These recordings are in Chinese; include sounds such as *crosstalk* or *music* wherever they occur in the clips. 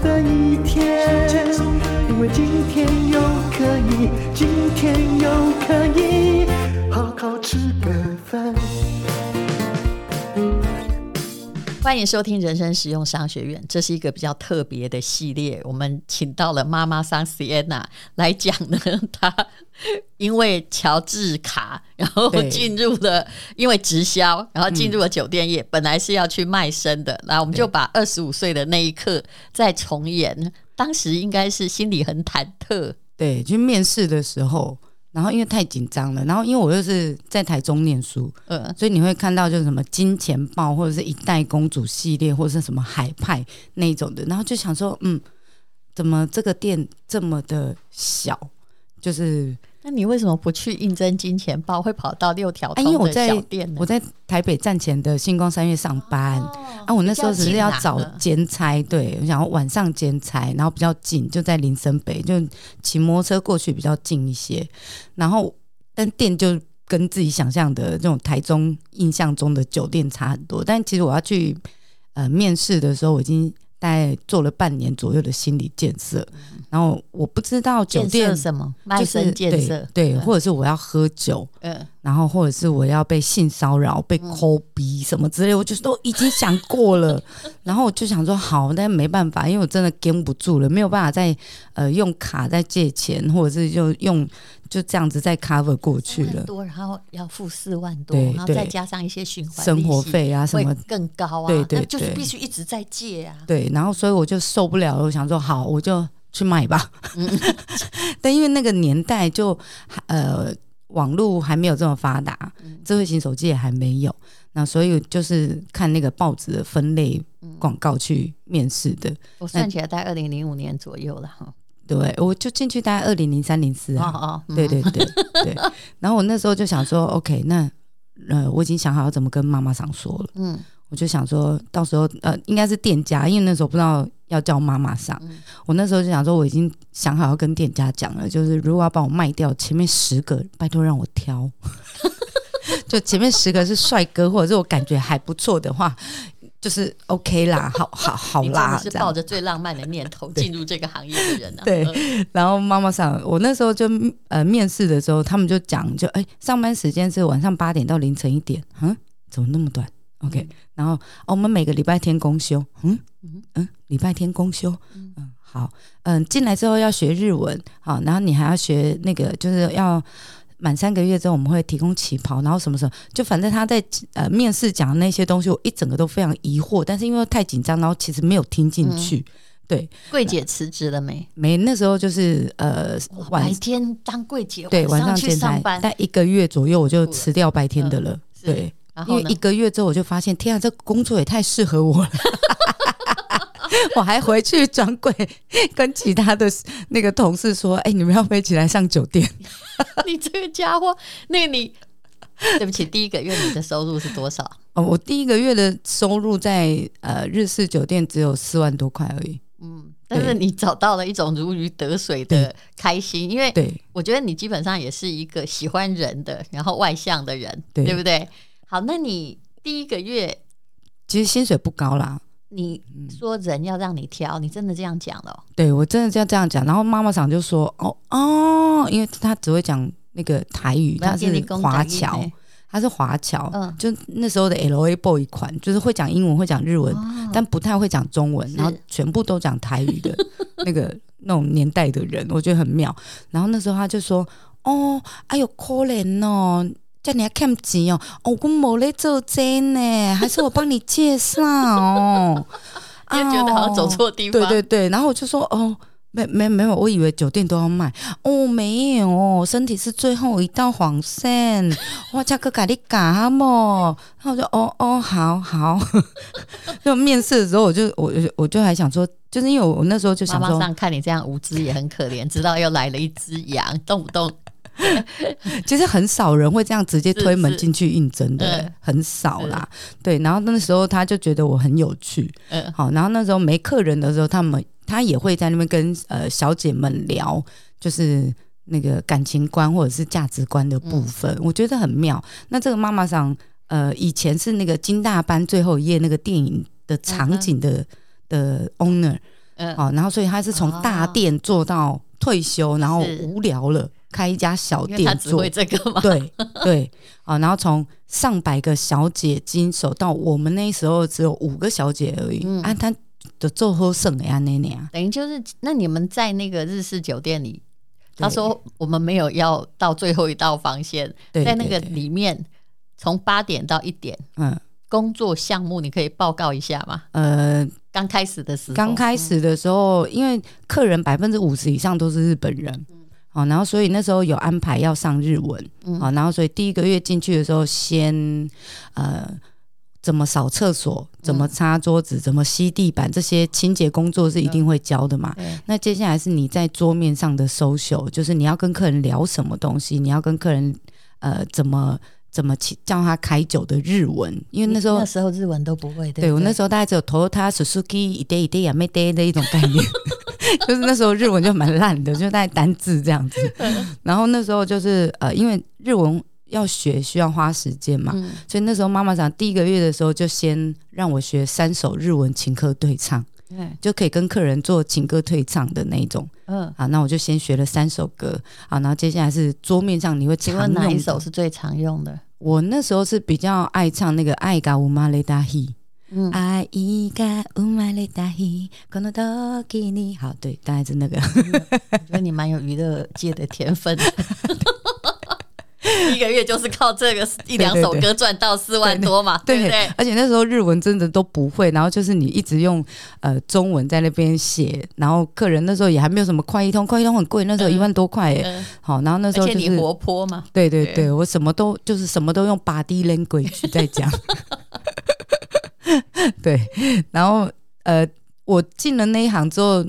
的一天，因为今天又可以，今天又可以。欢迎收听人生实用商学院，这是一个比较特别的系列。我们请到了妈妈桑 Sienna 来讲呢，她因为乔治卡，然后进入了因为直销，然后进入了酒店业。本来是要去卖身的，然后我们就把二十五岁的那一刻再重演。当时应该是心里很忐忑，对，去面试的时候。然后因为太紧张了，然后因为我又是在台中念书，呃，所以你会看到就是什么金钱豹或者是一代公主系列，或者是什么海派那一种的，然后就想说，嗯，怎么这个店这么的小，就是。那你为什么不去应征金钱豹，会跑到六条通的小店呢？因为我在我在台北站前的星光三月上班，哦、啊，我那时候只是要找兼差，对，我想要晚上兼差，然后比较近，就在林森北，就骑摩托车过去比较近一些。然后，但店就跟自己想象的这种台中印象中的酒店差很多。但其实我要去呃面试的时候，我已经。大概做了半年左右的心理建设，然后我不知道酒店什么？卖身建设，对，对，或者是我要喝酒，嗯，然后或者是我要被性骚扰、被抠鼻什么之类，我就都已经想过了。*laughs* 然后我就想说好，但没办法，因为我真的跟不住了，没有办法再呃用卡再借钱，或者是就用。就这样子再 cover 过去了，多，然后要付四万多，然后再加上一些循环生活费啊什么更高啊，对对，对，就是必须一直在借啊。对，然后所以我就受不了了，我想说好，我就去卖吧。嗯、*laughs* 但因为那个年代就呃网络还没有这么发达，智慧型手机也还没有，那所以就是看那个报纸的分类广告去面试的。我算起来大概二零零五年左右了哈。对，我就进去大概二零零三零四啊，哦哦嗯、对对对对。*laughs* 然后我那时候就想说，OK，那呃，我已经想好要怎么跟妈妈上说了。嗯，我就想说到时候呃，应该是店家，因为那时候不知道要叫妈妈上。嗯、我那时候就想说，我已经想好要跟店家讲了，就是如果要把我卖掉，前面十个拜托让我挑，*laughs* 就前面十个是帅哥，或者是我感觉还不错的话。就是 OK 啦，好好好啦，你是抱着最浪漫的念头进入这个行业的人呢、啊。对，然后妈妈上，我那时候就呃面试的时候，他们就讲，就哎、欸，上班时间是晚上八点到凌晨一点，嗯，怎么那么短？OK，、嗯、然后、哦、我们每个礼拜天公休，嗯？嗯，礼拜天公休，嗯，好，嗯，进来之后要学日文，好，然后你还要学那个，就是要。满三个月之后，我们会提供旗袍，然后什么时候？就反正他在呃面试讲的那些东西，我一整个都非常疑惑，但是因为太紧张，然后其实没有听进去。嗯、对，柜姐辞职了没？没，那时候就是呃白天当柜姐，对，晚上去上班，但一个月左右我就辞掉白天的了。嗯、对，因为一个月之后我就发现，天啊，这工作也太适合我了。*laughs* *laughs* 我还回去专柜跟其他的那个同事说：“哎、欸，你们要不要一起来上酒店？” *laughs* 你这个家伙，那个你，对不起，第一个月你的收入是多少？哦，我第一个月的收入在呃日式酒店只有四万多块而已。嗯，但是你找到了一种如鱼得水的开心，因为对，我觉得你基本上也是一个喜欢人的，然后外向的人，对，对不对？好，那你第一个月其实薪水不高啦。你说人要让你挑，你真的这样讲了？对，我真的这样这样讲。然后妈妈长就说：“哦哦，因为他只会讲那个台语，他是华侨，他是华侨，嗯，就那时候的 LA boy 款，就是会讲英文，会讲日文，哦、但不太会讲中文，然后全部都讲台语的 *laughs* 那个那种年代的人，我觉得很妙。然后那时候他就说：‘哦，哎呦，可怜哦。’叫你要看钱哦，哦，我冇咧做真呢，*laughs* 还是我帮你介绍哦？*laughs* 就觉得好像走错地方，对对对。然后我就说，哦，没没没有，我以为酒店都要卖哦，没有，身体是最后一道防线。*laughs* 哇加个咖喱咖么？然后我就哦哦，好好。就面试的时候，我就我我就还想说，就是因为我那时候就想说，妈妈桑看你这样无知也很可怜，直到又来了一只羊，动不动。*laughs* 其实很少人会这样直接推门进去应征的，很少啦。对，然后那时候他就觉得我很有趣，嗯，好，然后那时候没客人的时候，他们他也会在那边跟呃小姐们聊，就是那个感情观或者是价值观的部分，嗯、我觉得很妙。那这个妈妈桑，呃，以前是那个金大班最后一页那个电影的场景的、嗯、的 owner，嗯，好，然后所以他是从大店做到退休，哦、然后无聊了。开一家小店做，他只会这个吗？对对。啊，然后从上百个小姐经手到我们那时候只有五个小姐而已，嗯、啊，他的做后剩呀那那啊，等于就是那你们在那个日式酒店里，对他说我们没有要到最后一道防线，在那个里面从八点到一点，嗯，工作项目你可以报告一下吗？呃，刚开始的时候，刚开始的时候，嗯、因为客人百分之五十以上都是日本人。好，然后所以那时候有安排要上日文，好，然后所以第一个月进去的时候，先呃怎么扫厕所，怎么擦桌子，怎么吸地板，这些清洁工作是一定会教的嘛。那接下来是你在桌面上的 social，就是你要跟客人聊什么东西，你要跟客人呃怎么怎么叫他开酒的日文，因为那时候那时候日文都不会，对，对我那时候大概只有 Toyota Suzuki 一堆一堆呀没得的一种概念。*laughs* 就是那时候日文就蛮烂的，就带单字这样子。然后那时候就是呃，因为日文要学需要花时间嘛，嗯、所以那时候妈妈讲第一个月的时候就先让我学三首日文情歌对唱，嗯、就可以跟客人做情歌对唱的那种。嗯，好，那我就先学了三首歌，好，然后接下来是桌面上你会常用哪一首是最常用的？我那时候是比较爱唱那个爱嘎乌玛雷达希。嗯，爱が生まれた日この时に好，对，大概是那个。我觉得你蛮有娱乐界的天分， *laughs* *laughs* 一个月就是靠这个 *laughs* 一两首歌赚到四万多嘛，对不对？而且那时候日文真的都不会，然后就是你一直用呃中文在那边写，然后客人那时候也还没有什么快译通，快译通很贵，那时候一万多块哎。好，然后那时候就是你活泼嘛，对对对，我什么都就是什么都用 body language 在讲。*laughs* 对，然后呃，我进了那一行之后，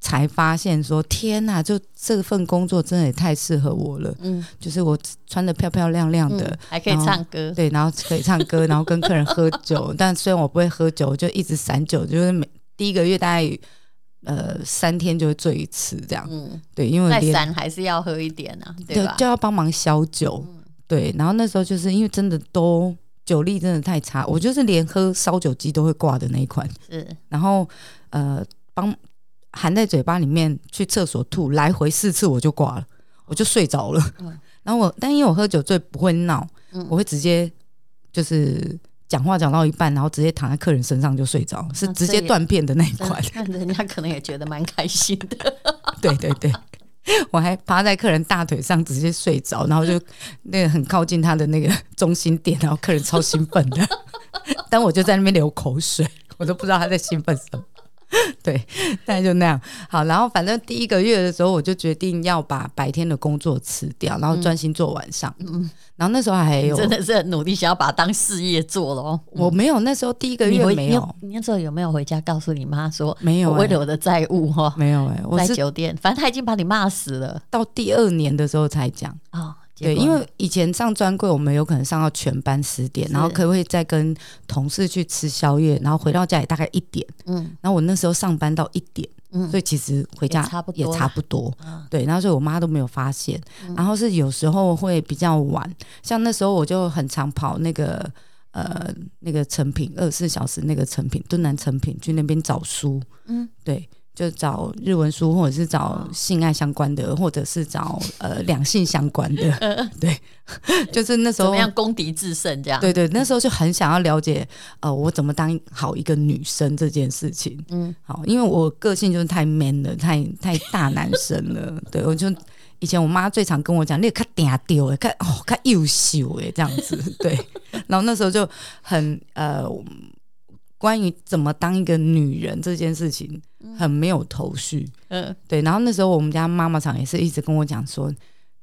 才发现说天哪，就这份工作真的也太适合我了。嗯，就是我穿的漂漂亮亮的，还可以唱歌，对，然后可以唱歌，*laughs* 然后跟客人喝酒。但虽然我不会喝酒，就一直散酒，就是每第一个月大概呃三天就会醉一次这样。嗯，对，因为再散还是要喝一点啊，对吧？就要帮忙消酒。嗯、对，然后那时候就是因为真的都。酒力真的太差，我就是连喝烧酒机都会挂的那一款。是，然后呃，帮含在嘴巴里面去厕所吐，来回四次我就挂了，我就睡着了。嗯、然后我，但因为我喝酒醉不会闹，嗯、我会直接就是讲话讲到一半，然后直接躺在客人身上就睡着，是直接断片的那一款。那人家可能也觉得蛮开心的。*laughs* 对对对。我还趴在客人大腿上直接睡着，然后就那个很靠近他的那个中心点，然后客人超兴奋的，*laughs* 但我就在那边流口水，我都不知道他在兴奋什么。*laughs* 对，大概就那样。好，然后反正第一个月的时候，我就决定要把白天的工作辞掉，然后专心做晚上。嗯，然后那时候还有真的是很努力，想要把它当事业做了。嗯、我没有，那时候第一个月没有。你，你那时候有没有回家告诉你妈说没有、欸？为了我的债务哈，没有哎、欸，我在酒店，反正他已经把你骂死了。到第二年的时候才讲啊。哦对，因为以前上专柜，我们有可能上到全班十点，然后可不可以再跟同事去吃宵夜，然后回到家里大概一点。嗯，然后我那时候上班到一点，嗯，所以其实回家也差不多，也差不多。对，然后所以我妈都没有发现。嗯、然后是有时候会比较晚，像那时候我就很常跑那个呃那个成品二十四小时那个成品敦南成品去那边找书。嗯，对。就找日文书，或者是找性爱相关的，或者是找呃两性相关的，*laughs* *laughs* 对，*laughs* 就是那时候怎么样攻敌制胜这样？对对，那时候就很想要了解，呃，我怎么当好一个女生这件事情。嗯，好，因为我个性就是太 man 了，太太大男生了。对，我就以前我妈最常跟我讲，你看嗲丢哎，看哦看优秀哎这样子。对，然后那时候就很呃。关于怎么当一个女人这件事情，很没有头绪。嗯，对。然后那时候我们家妈妈常也是一直跟我讲说。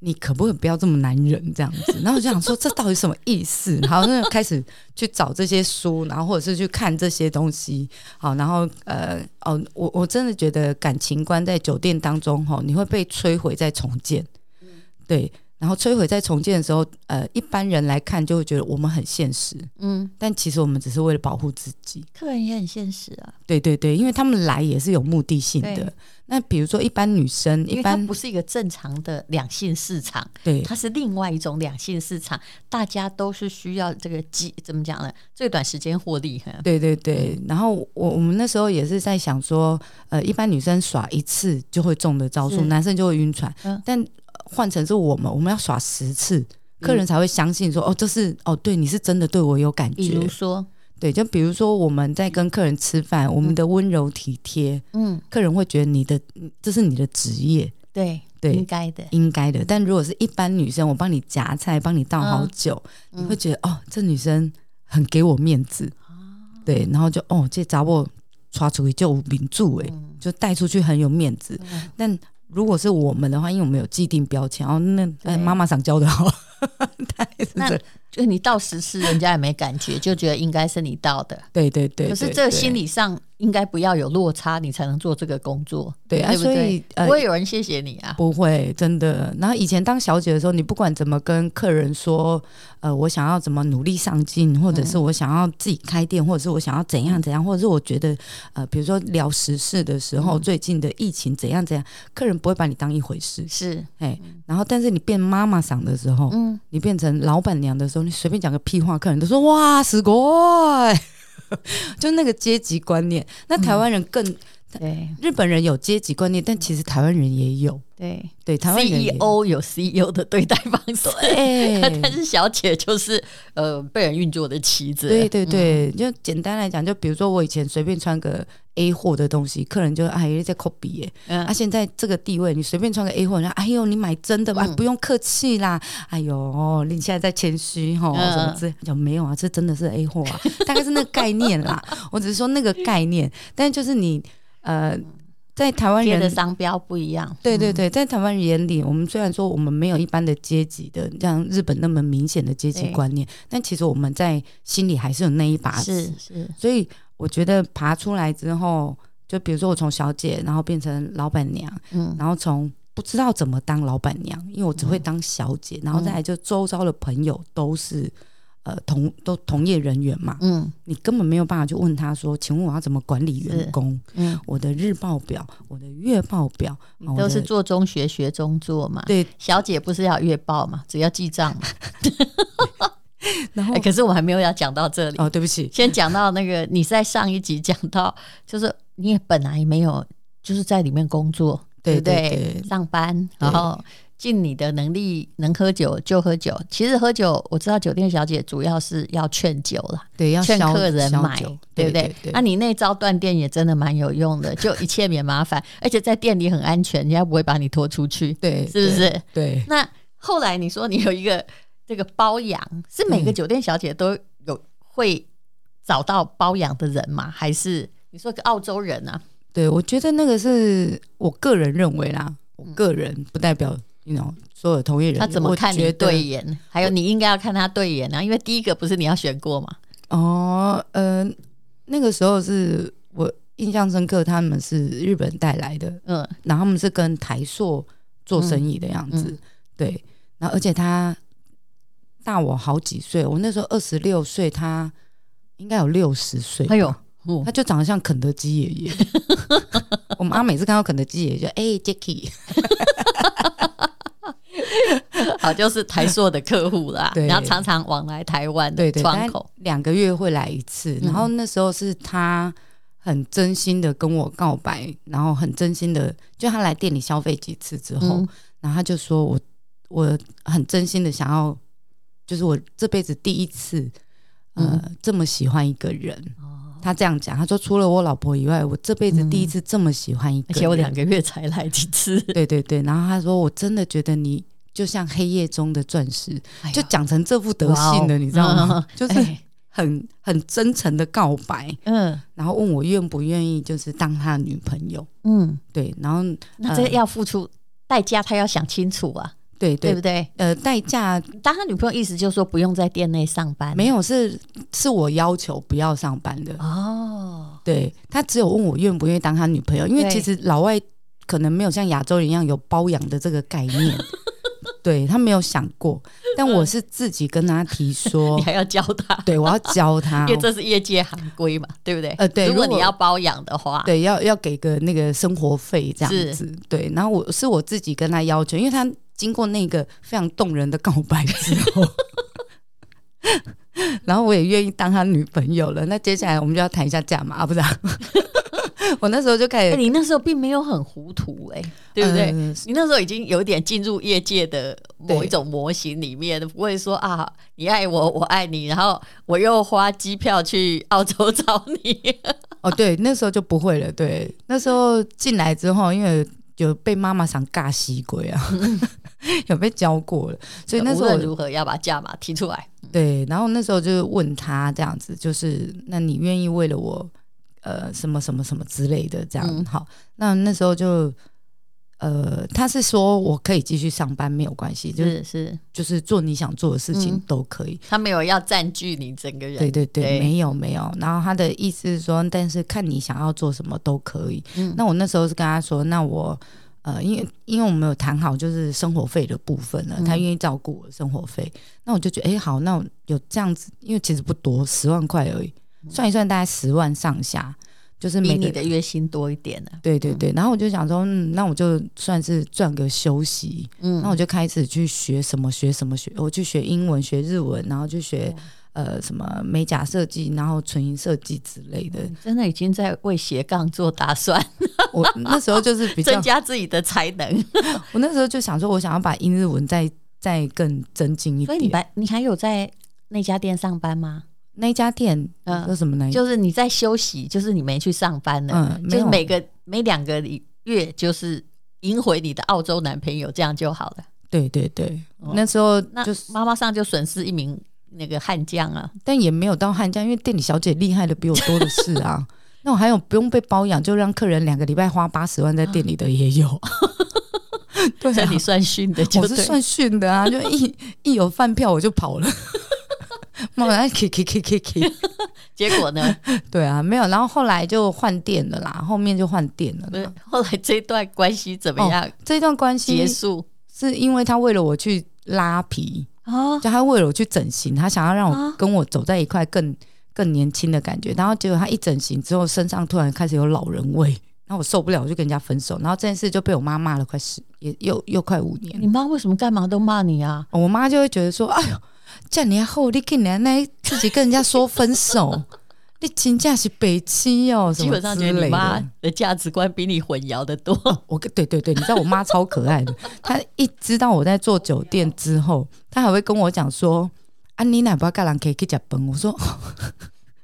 你可不可以不要这么男人这样子？*laughs* 然后我就想说，这到底什么意思？然后就开始去找这些书，然后或者是去看这些东西。好，然后呃哦，我我真的觉得感情观在酒店当中哈，你会被摧毁再重建。对。然后摧毁在重建的时候，呃，一般人来看就会觉得我们很现实，嗯，但其实我们只是为了保护自己。客人也很现实啊，对对对，因为他们来也是有目的性的。那比如说一般女生，一般不是一个正常的两性市场，对，它是另外一种两性市场，大家都是需要这个机，怎么讲呢？最短时间获利。对对对。然后我我们那时候也是在想说，呃，一般女生耍一次就会中的招数，男生就会晕船，嗯，但。换成是我们，我们要耍十次，客人才会相信说，嗯、哦，这是哦，对，你是真的对我有感觉。比如说，对，就比如说我们在跟客人吃饭，我们的温柔体贴，嗯，客人会觉得你的这是你的职业，对对，应该的，应该的。但如果是一般女生，我帮你夹菜，帮你倒好酒，嗯、你会觉得哦，这女生很给我面子，嗯、对，然后就哦，这找我抓出去就名著哎，就带出去很有面子，嗯、但。如果是我们的话，因为我们有既定标签，哦，那妈妈想教的好，*laughs* *laughs* 那就你到十次，人家也没感觉，就觉得应该是你到的，对对对。可是这个心理上。应该不要有落差，你才能做这个工作，对啊，对不对？所以不会有人谢谢你啊，不会，真的。然后以前当小姐的时候，你不管怎么跟客人说，呃，我想要怎么努力上进，或者是我想要自己开店，或者是我想要怎样怎样，或者是我觉得，呃，比如说聊时事的时候，最近的疫情怎样怎样，客人不会把你当一回事，是，哎，然后但是你变妈妈嗓的时候，嗯，你变成老板娘的时候，你随便讲个屁话，客人都说哇，死鬼。*laughs* 就那个阶级观念，那台湾人更、嗯、对，日本人有阶级观念，但其实台湾人也有。对。对，台湾 CEO 有 CEO 的对待方式，对。*laughs* 但是小姐就是呃被人运作的棋子。对对对，嗯、就简单来讲，就比如说我以前随便穿个 A 货的东西，客人就哎在 copy 耶。嗯、啊，现在这个地位，你随便穿个 A 货，人家哎呦你买真的吧，嗯、不用客气啦。哎呦，你现在在谦虚哈，什么之类，就没有啊，这真的是 A 货啊，大概是那个概念啦。*laughs* 我只是说那个概念，但就是你呃。在台湾人的商标不一样，对对对，在台湾人眼里，我们虽然说我们没有一般的阶级的，像日本那么明显的阶级观念，但其实我们在心里还是有那一把尺。是是，所以我觉得爬出来之后，就比如说我从小姐，然后变成老板娘，嗯，然后从不知道怎么当老板娘，因为我只会当小姐，嗯、然后再来就周遭的朋友都是。呃，同都同业人员嘛，嗯，你根本没有办法去问他说，请问我要怎么管理员工？嗯，我的日报表，我的月报表，都是做中学学中做嘛。对，小姐不是要月报嘛，只要记账嘛。然后、*laughs* 欸，可是我还没有要讲到这里哦，对不起，先讲到那个，你在上一集讲到，就是你也本来没有就是在里面工作，对不对，上班，然后。尽你的能力，能喝酒就喝酒。其实喝酒，我知道酒店小姐主要是要劝酒了，对，要劝客人买，对，不对？那你那招断电也真的蛮有用的，*laughs* 就一切免麻烦，而且在店里很安全，人家不会把你拖出去，对，是不是？对。对，那后来你说你有一个这个包养，是每个酒店小姐都有会找到包养的人吗？还是你说个澳洲人啊？对，我觉得那个是我个人认为啦，我个人不代表。You know, 所有同业人，他怎么看你对眼？还有你应该要看他对眼啊，因为第一个不是你要选过吗？哦，呃，那个时候是我印象深刻，他们是日本带来的，嗯，然后他们是跟台塑做生意的样子，嗯嗯、对，然后而且他大我好几岁，我那时候二十六岁，他应该有六十岁，哎呦，他就长得像肯德基爷爷。*laughs* 我妈每次看到肯德基爷爷就哎，Jacky。*laughs* *laughs* 好，就是台塑的客户啦，*laughs* 然后常常往来台湾的窗口，两个月会来一次。然后那时候是他很真心的跟我告白，然后很真心的，就他来店里消费几次之后，嗯、然后他就说我我很真心的想要，就是我这辈子第一次，呃，嗯、这么喜欢一个人。他这样讲，他说除了我老婆以外，我这辈子第一次这么喜欢一个人，而且我两个月才来几次。对对对，然后他说我真的觉得你就像黑夜中的钻石，就讲成这副德性的，你知道吗？*laughs* 就是很很真诚的告白，嗯。然后问我愿不愿意，就是当他的女朋友。嗯，对，然后那这个要付出代价，他要想清楚啊，对对。对不对？呃，代价当他女朋友意思就是说不用在店内上班，没有，是是我要求不要上班的。哦，对，他只有问我愿不愿意当他女朋友，因为其实老外可能没有像亚洲人一样有包养的这个概念，对他没有想过，但我是自己跟他提 *laughs* 说你，还要教他，对我要教他因为，这是业界行规嘛，对不对？呃对如果你要包养的话，对，要要给个那个生活费这样子，对，然后我是我自己跟他要求，因为他经过那个非常动人的告白之后。*laughs* 然后我也愿意当他女朋友了，那接下来我们就要谈一下价码啊，不是、啊？*laughs* 我那时候就开哎、始，你那时候并没有很糊涂、哎，对不对？呃你那时候已经有点进入业界的某一种模型里面，不会说啊，你爱我，我爱你，然后我又花机票去澳洲找你。*laughs* 哦，对，那时候就不会了。对，那时候进来之后，因为有被妈妈想尬西鬼啊，*laughs* 有被教过了，所以那时候我无论如何要把价码提出来。对，然后那时候就问他这样子，就是那你愿意为了我，呃，什么什么什么之类的这样、嗯好？那那时候就，呃，他是说我可以继续上班没有关系，就是是，就是做你想做的事情嗯都可以。他没有要占据你整个人。对对对，对没有没有。然后他的意思是说，但是看你想要做什么都可以。嗯那我那时候是跟他说，那我呃，因为因为我们有谈好就是生活费的部分了，嗯他愿意照顾我的生活费，那我就觉得，哎，好，那我有这样子，因为其实不多，十万块而已，算一算大概十万上下，就是每比你的月薪多一点呢、对对对。然后我就想说，嗯，那我就算是赚个休息，嗯，那我就开始去学什么学什么学，我去学英文、学日文，然后去学。呃，什么美甲设计，然后纯银设计之类的，真的已经在为斜杠做打算，*laughs* 我那时候就是比较增加自己的才能。*laughs* 我那时候就想说，我想要把英日文再再更增进一点。所以你白，你还有在那家店上班吗？那家店，嗯有什么呢？就是你在休息，就是你没去上班了，嗯，就是每个每两个月就是赢回你的澳洲男朋友，这样就好了。对对对，哦那时候那就是，妈妈上就损失一名那个悍将啊，但也没有到悍将，因为店里小姐厉害的比我多的是啊。*laughs* 那我还有不用被包养，就让客人两个礼拜花八十万在店里的也有。*laughs* 对啊你，算训的就，我是算训的啊，就一一有饭票我就跑了。妈妈 k k k k k，结果呢？*laughs* 对啊，没有，然后后来就换店了啦，后面就换店了不是啦。后来这段关系怎么样这段关系结束是因为他为了我去拉皮，啊？就他为了我去整形，他想要让我啊跟我走在一块更更年轻的感觉。然后结果他一整形之后，身上突然开始有老人味，然后我受不了，我就跟人家分手。然后这件事就被我妈骂了快十，也又又快五年。你妈为什么干嘛都骂你啊？我妈就会觉得说：“哎呦，这样你后你竟然那自己跟人家说分手，*laughs* 你真正是北七哦，基本上觉你妈的。”价值观比你混淆的多。我跟对对对，你知道我妈超可爱的，*laughs* 她一知道我在做酒店之后，她还会跟我讲说：“啊，你哪不要干人可以去加班？”我说。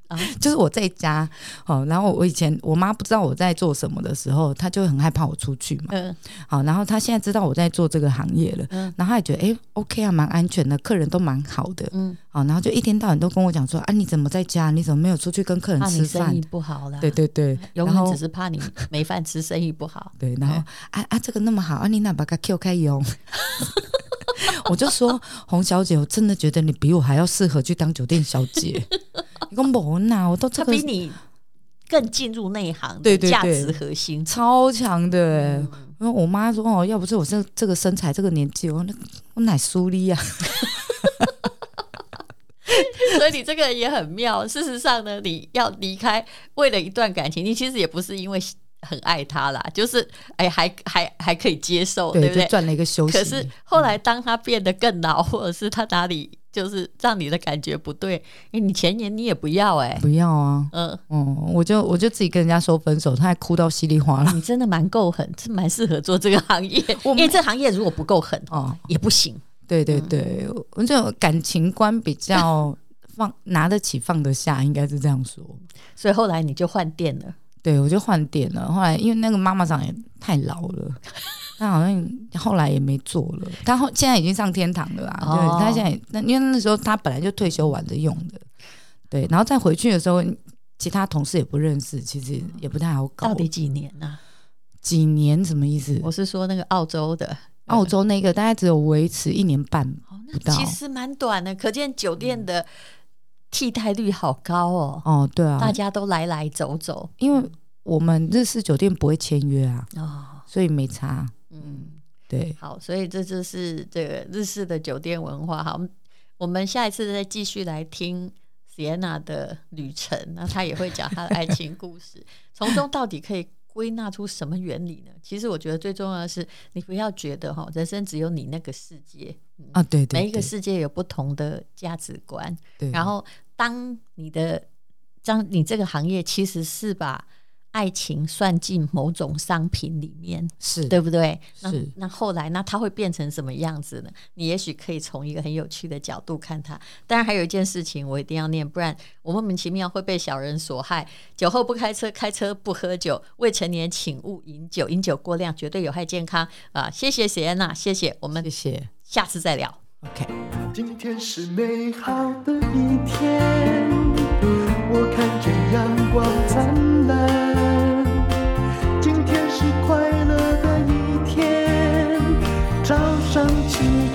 啊就是我在家哦，然后我以前我妈不知道我在做什么的时候，她就很害怕我出去嘛。嗯好，然后她现在知道我在做这个行业了，嗯然后她也觉得哎，OK 啊，蛮安全的，客人都蛮好的。嗯，好，然后就一天到晚都跟我讲说啊，你怎么在家？你怎么没有出去跟客人吃生意饭？不好啦。对对对，然后永远只是怕你没饭吃，生意不好。对，然后啊啊，这个那么好啊，你哪把它 Q 开用？我就说洪小姐，我真的觉得你比我还要适合去当酒店小姐。你跟我呐，我都这个他比你更进入内行，对对对价值核心。超强的、欸。嗯因为我妈说哦，要不是我这这个身材这个年纪，我那我奶苏力啊。*laughs* 所以你这个也很妙。事实上呢，你要离开，为了一段感情，你其实也不是因为很爱他啦，就是哎，还还还可以接受，对不对？赚了一个休息。可是后来当他变得更老，*laughs* 或者是他哪里就是让你的感觉不对，因为你前年你也不要哎、不要啊，嗯，嗯，我就我就自己跟人家说分手，他还哭到稀里哗啦。你真的蛮够狠，是蛮适合做这个行业，我因为这行业如果不够狠哦，也不行。对对对，我这种感情观比较放拿得起放得下，应该是这样说。所以后来你就换店了，对，我就换店了。后来因为那个妈妈长也太老了，她好像后来也没做了。她后现在已经上天堂了啦。哦对，她现在那因为那时候她本来就退休完的用的。对，然后再回去的时候，其他同事也不认识，其实也不太好搞。到底几年呢、啊？几年什么意思？我是说那个澳洲的，澳洲那个大概只有维持一年半不到，其实蛮短的，可见酒店的替代率好高哦。哦，对啊，大家都来来走走，因为我们日式酒店不会签约啊，哦，所以没差。嗯。对，好，所以这就是这个日式的酒店文化。好，我们下一次再继续来听 Sienna 的旅程，那他也会讲他的爱情故事，*laughs* 从中到底可以归纳出什么原理呢？其实我觉得最重要的是，你不要觉得哈，人生只有你那个世界，嗯、啊，对，对，对，每一个世界有不同的价值观。对，然后当你的，当你这个行业其实是把。爱情算进某种商品里面，是对不对？那那后来，那它会变成什么样子呢？你也许可以从一个很有趣的角度看它。当然，还有一件事情我一定要念，不然我莫名其妙会被小人所害。酒后不开车，开车不喝酒，未成年请勿饮酒，饮酒过量绝对有害健康啊！谢谢 Sienna，谢谢我们，谢谢，下次再聊。OK，今天是美好的一天，我看见阳光灿烂。